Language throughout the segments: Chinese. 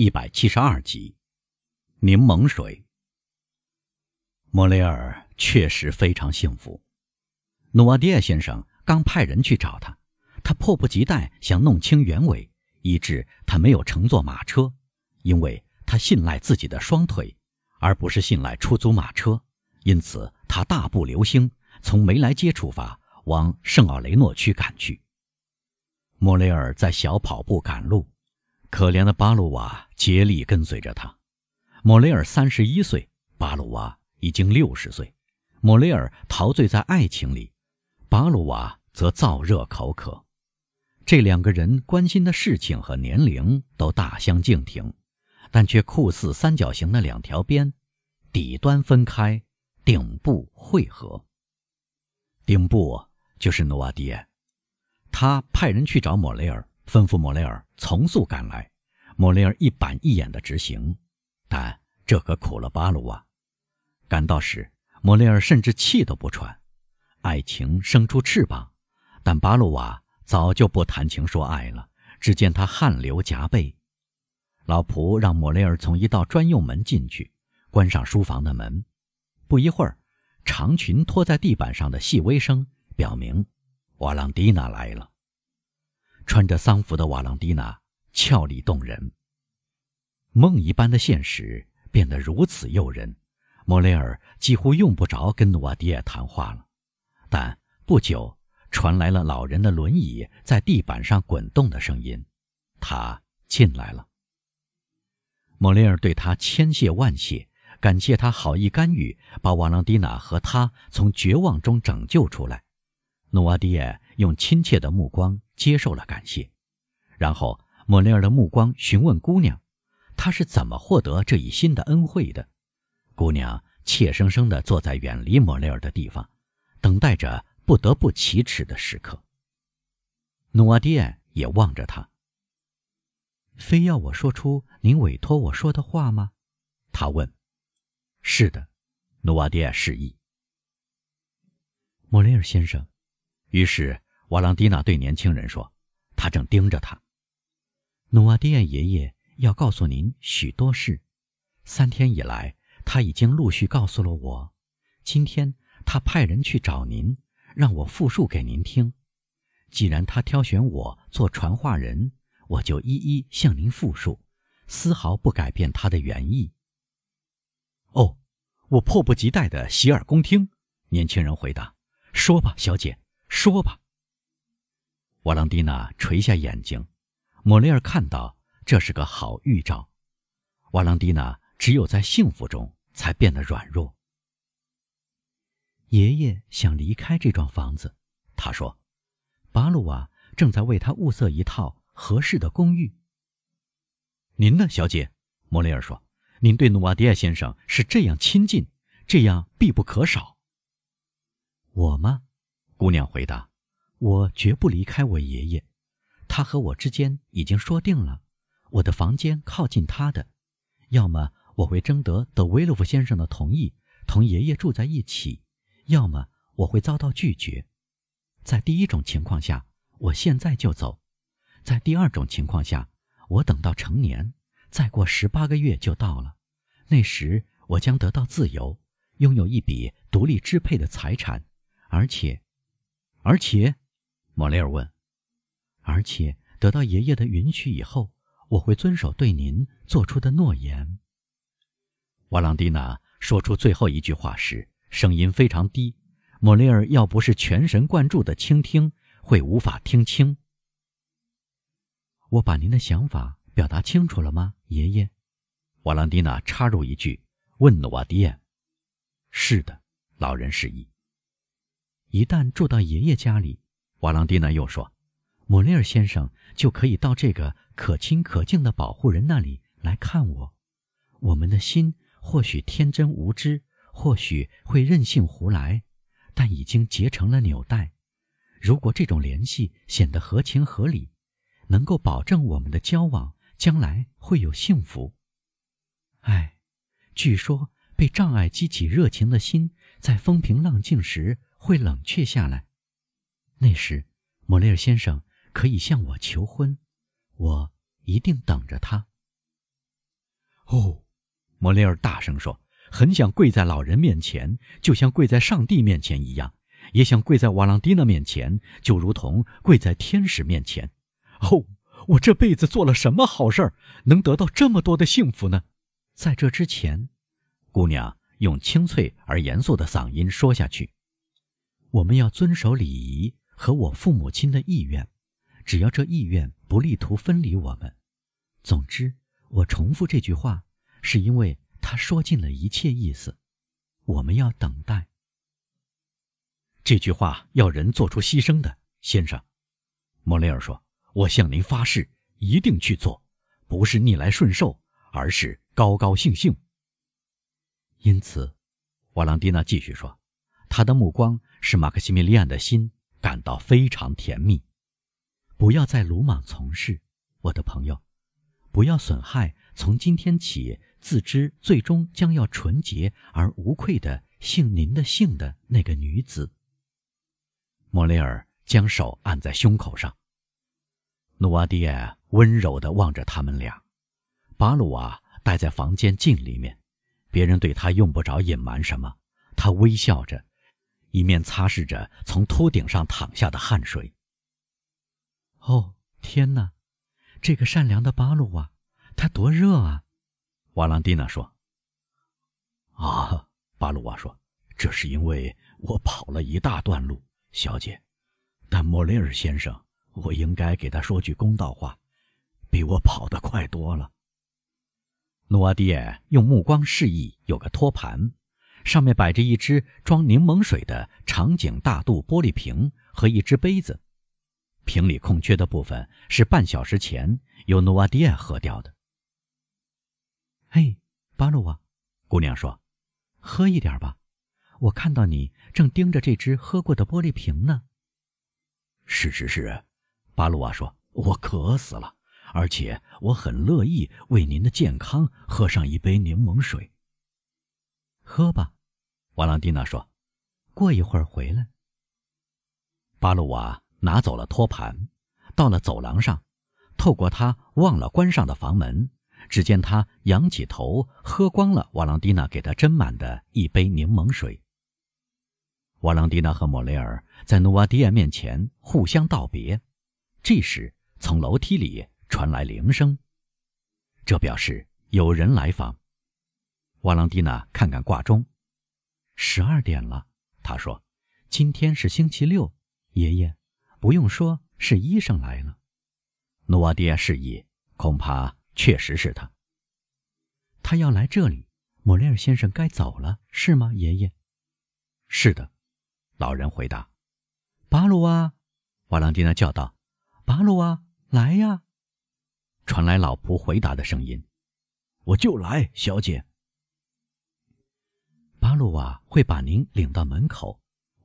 一百七十二集，柠檬水。莫雷尔确实非常幸福。努瓦迪亚先生刚派人去找他，他迫不及待想弄清原委，以致他没有乘坐马车，因为他信赖自己的双腿，而不是信赖出租马车。因此，他大步流星从梅莱街出发，往圣奥雷诺区赶去。莫雷尔在小跑步赶路。可怜的巴鲁瓦竭力跟随着他。莫雷尔三十一岁，巴鲁瓦已经六十岁。莫雷尔陶醉在爱情里，巴鲁瓦则燥热口渴。这两个人关心的事情和年龄都大相径庭，但却酷似三角形的两条边，底端分开，顶部汇合。顶部就是努瓦迪耶，他派人去找莫雷尔。吩咐莫雷尔从速赶来，莫雷尔一板一眼地执行，但这可苦了巴鲁瓦。赶到时，莫雷尔甚至气都不喘。爱情生出翅膀，但巴鲁瓦早就不谈情说爱了。只见他汗流浃背。老仆让莫雷尔从一道专用门进去，关上书房的门。不一会儿，长裙拖在地板上的细微声表明，瓦朗蒂娜来了。穿着丧服的瓦朗蒂娜俏丽动人。梦一般的现实变得如此诱人，莫雷尔几乎用不着跟努瓦迪亚谈话了。但不久传来了老人的轮椅在地板上滚动的声音，他进来了。莫雷尔对他千谢万谢，感谢他好意干预，把瓦朗蒂娜和他从绝望中拯救出来。努瓦迪亚用亲切的目光。接受了感谢，然后莫雷尔的目光询问姑娘：“她是怎么获得这一新的恩惠的？”姑娘怯生生地坐在远离莫雷尔的地方，等待着不得不启齿的时刻。努瓦迪埃也望着他。非要我说出您委托我说的话吗？他问。“是的。”努瓦迪亚示意。莫雷尔先生，于是。瓦朗蒂娜对年轻人说：“他正盯着他。努瓦迪亚爷爷要告诉您许多事。三天以来，他已经陆续告诉了我。今天他派人去找您，让我复述给您听。既然他挑选我做传话人，我就一一向您复述，丝毫不改变他的原意。”哦，我迫不及待地洗耳恭听。年轻人回答：“说吧，小姐，说吧。”瓦朗蒂娜垂下眼睛，莫雷尔看到这是个好预兆。瓦朗蒂娜只有在幸福中才变得软弱。爷爷想离开这幢房子，他说：“巴鲁瓦正在为他物色一套合适的公寓。”您呢，小姐？莫雷尔说：“您对努瓦迪亚先生是这样亲近，这样必不可少。”我吗？姑娘回答。我绝不离开我爷爷，他和我之间已经说定了，我的房间靠近他的，要么我会征得德维洛夫先生的同意，同爷爷住在一起，要么我会遭到拒绝。在第一种情况下，我现在就走；在第二种情况下，我等到成年，再过十八个月就到了，那时我将得到自由，拥有一笔独立支配的财产，而且，而且。莫雷尔问：“而且得到爷爷的允许以后，我会遵守对您做出的诺言。”瓦朗蒂娜说出最后一句话时，声音非常低。莫雷尔要不是全神贯注地倾听，会无法听清。我把您的想法表达清楚了吗，爷爷？瓦朗蒂娜插入一句，问努瓦迪亚：“是的，老人示意。一旦住到爷爷家里。”瓦朗蒂娜又说：“莫雷尔先生就可以到这个可亲可敬的保护人那里来看我。我们的心或许天真无知，或许会任性胡来，但已经结成了纽带。如果这种联系显得合情合理，能够保证我们的交往将来会有幸福。唉，据说被障碍激起热情的心，在风平浪静时会冷却下来。”那时，莫雷尔先生可以向我求婚，我一定等着他。哦，莫雷尔大声说，很想跪在老人面前，就像跪在上帝面前一样，也想跪在瓦朗蒂娜面前，就如同跪在天使面前。哦，我这辈子做了什么好事儿，能得到这么多的幸福呢？在这之前，姑娘用清脆而严肃的嗓音说下去：“我们要遵守礼仪和我父母亲的意愿，只要这意愿不力图分离我们。总之。”我重复这句话，是因为他说尽了一切意思。我们要等待。这句话要人做出牺牲的，先生，莫雷尔说：“我向您发誓，一定去做，不是逆来顺受，而是高高兴兴。”因此，瓦朗蒂娜继续说，他的目光使马克西米利安的心感到非常甜蜜。不要再鲁莽从事，我的朋友。不要损害从今天起自知最终将要纯洁而无愧的姓您的姓的那个女子。莫雷尔将手按在胸口上。努瓦迪埃温柔地望着他们俩。巴鲁瓦待在房间镜里面，别人对他用不着隐瞒什么。他微笑着，一面擦拭着从秃顶上淌下的汗水。哦，天哪！这个善良的巴鲁瓦，他多热啊！瓦朗蒂娜说。“啊，巴鲁瓦说，这是因为我跑了一大段路，小姐。但莫雷尔先生，我应该给他说句公道话，比我跑得快多了。”努瓦迪埃用目光示意有个托盘，上面摆着一只装柠檬水的长颈大肚玻璃瓶和一只杯子。瓶里空缺的部分是半小时前由努瓦迪亚喝掉的。嘿，巴鲁瓦，姑娘说：“喝一点吧，我看到你正盯着这只喝过的玻璃瓶呢。”“是是是。”巴鲁瓦说，“我渴死了，而且我很乐意为您的健康喝上一杯柠檬水。”“喝吧。”瓦朗蒂娜说，“过一会儿回来。”巴鲁瓦。拿走了托盘，到了走廊上，透过他忘了关上的房门，只见他仰起头，喝光了瓦朗蒂娜给他斟满的一杯柠檬水。瓦朗蒂娜和莫雷尔在努瓦迪亚面前互相道别，这时从楼梯里传来铃声，这表示有人来访。瓦朗蒂娜看看挂钟，十二点了。他说：“今天是星期六，爷爷。”不用说，是医生来了。努瓦迪亚示意，恐怕确实是他。他要来这里，莫雷尔先生该走了，是吗，爷爷？是的，老人回答。巴鲁瓦，瓦朗蒂娜叫道：“巴鲁瓦，来呀！”传来老仆回答的声音：“我就来，小姐。”巴鲁瓦会把您领到门口。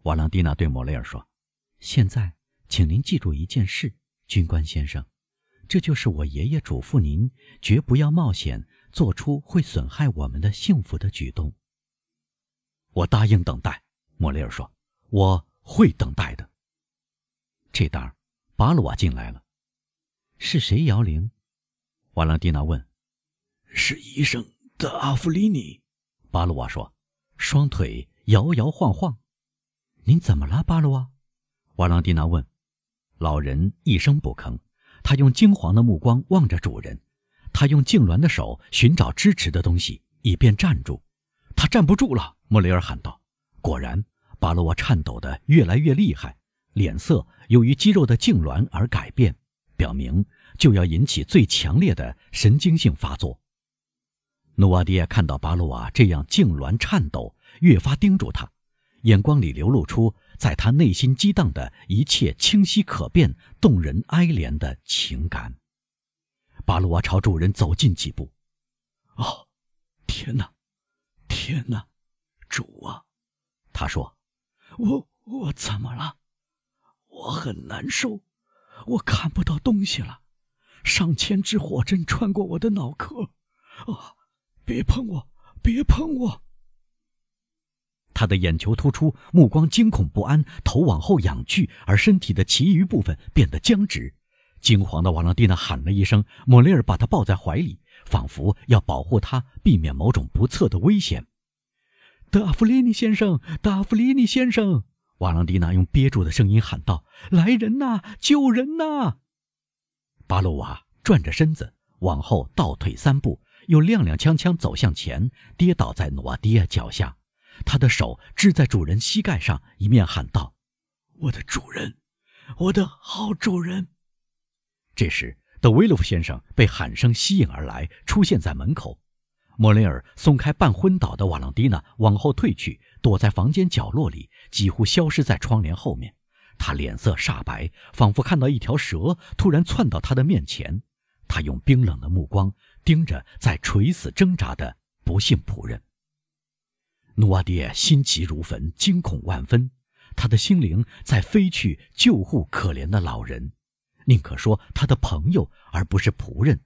瓦朗蒂娜对莫雷尔说：“现在。”请您记住一件事，军官先生，这就是我爷爷嘱咐您绝不要冒险做出会损害我们的幸福的举动。我答应等待，莫雷尔说：“我会等待的。”这当，巴鲁瓦进来了。是谁摇铃？瓦朗蒂娜问。是医生的阿弗里尼。巴鲁瓦说，双腿摇摇晃晃。您怎么了，巴鲁瓦？瓦朗蒂娜问。老人一声不吭，他用惊惶的目光望着主人，他用痉挛的手寻找支持的东西，以便站住。他站不住了，莫雷尔喊道。果然，巴罗瓦颤抖得越来越厉害，脸色由于肌肉的痉挛而改变，表明就要引起最强烈的神经性发作。努瓦迪亚看到巴鲁瓦这样痉挛颤抖，越发盯住他，眼光里流露出。在他内心激荡的一切清晰可辨、动人哀怜的情感。巴鲁瓦朝主人走近几步。哦，天哪，天哪，主啊！他说：“我我怎么了？我很难受，我看不到东西了。上千支火针穿过我的脑壳。啊！别碰我，别碰我！”他的眼球突出，目光惊恐不安，头往后仰去，而身体的其余部分变得僵直。惊慌的瓦朗蒂娜喊了一声，莫雷尔把他抱在怀里，仿佛要保护他避免某种不测的危险。德阿弗利尼先生，德阿弗利尼先生！瓦朗蒂娜用憋住的声音喊道：“来人呐，救人呐！”巴洛瓦转着身子往后倒退三步，又踉踉跄跄走向前，跌倒在努瓦迪亚脚下。他的手支在主人膝盖上，一面喊道：“我的主人，我的好主人！”这时，德维洛夫先生被喊声吸引而来，出现在门口。莫雷尔松开半昏倒的瓦朗蒂娜，往后退去，躲在房间角落里，几乎消失在窗帘后面。他脸色煞白，仿佛看到一条蛇突然窜到他的面前。他用冰冷的目光盯着在垂死挣扎的不幸仆人。努瓦爹心急如焚，惊恐万分。他的心灵在飞去救护可怜的老人，宁可说他的朋友，而不是仆人。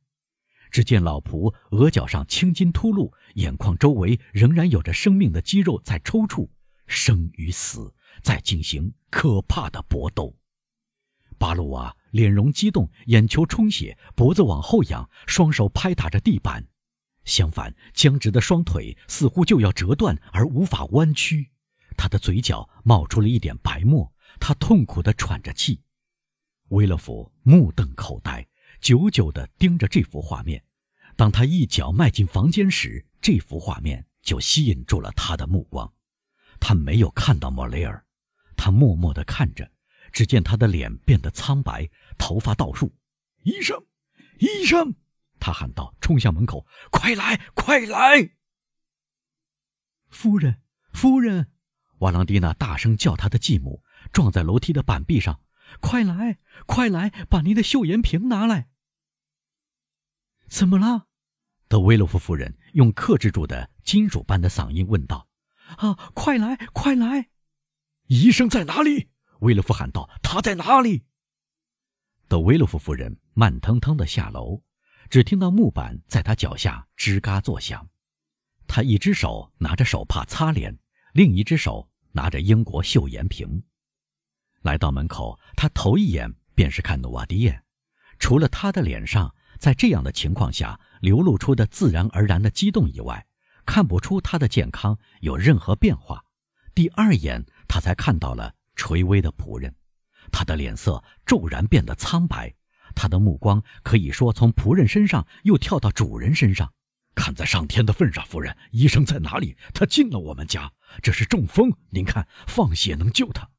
只见老仆额角上青筋突露，眼眶周围仍然有着生命的肌肉在抽搐，生与死在进行可怕的搏斗。巴鲁瓦脸容激动，眼球充血，脖子往后仰，双手拍打着地板。相反，僵直的双腿似乎就要折断而无法弯曲。他的嘴角冒出了一点白沫，他痛苦地喘着气。威勒福目瞪口呆。久久地盯着这幅画面，当他一脚迈进房间时，这幅画面就吸引住了他的目光。他没有看到莫雷尔，他默默地看着，只见他的脸变得苍白，头发倒竖。医生，医生！他喊道，冲向门口：“快来，快来！”夫人，夫人！瓦朗蒂娜大声叫他的继母，撞在楼梯的板壁上。快来，快来，把您的嗅盐瓶拿来。怎么了？德维洛夫夫人用克制住的金属般的嗓音问道：“啊，快来，快来！医生在哪里？”维洛夫喊道：“他在哪里？”德维洛夫夫人慢腾腾地下楼，只听到木板在他脚下吱嘎作响。他一只手拿着手帕擦脸，另一只手拿着英国嗅盐瓶。来到门口，他头一眼便是看努瓦迪耶。除了他的脸上在这样的情况下流露出的自然而然的激动以外，看不出他的健康有任何变化。第二眼，他才看到了垂危的仆人，他的脸色骤然变得苍白，他的目光可以说从仆人身上又跳到主人身上。看在上天的份上，夫人，医生在哪里？他进了我们家，这是中风。您看，放血能救他。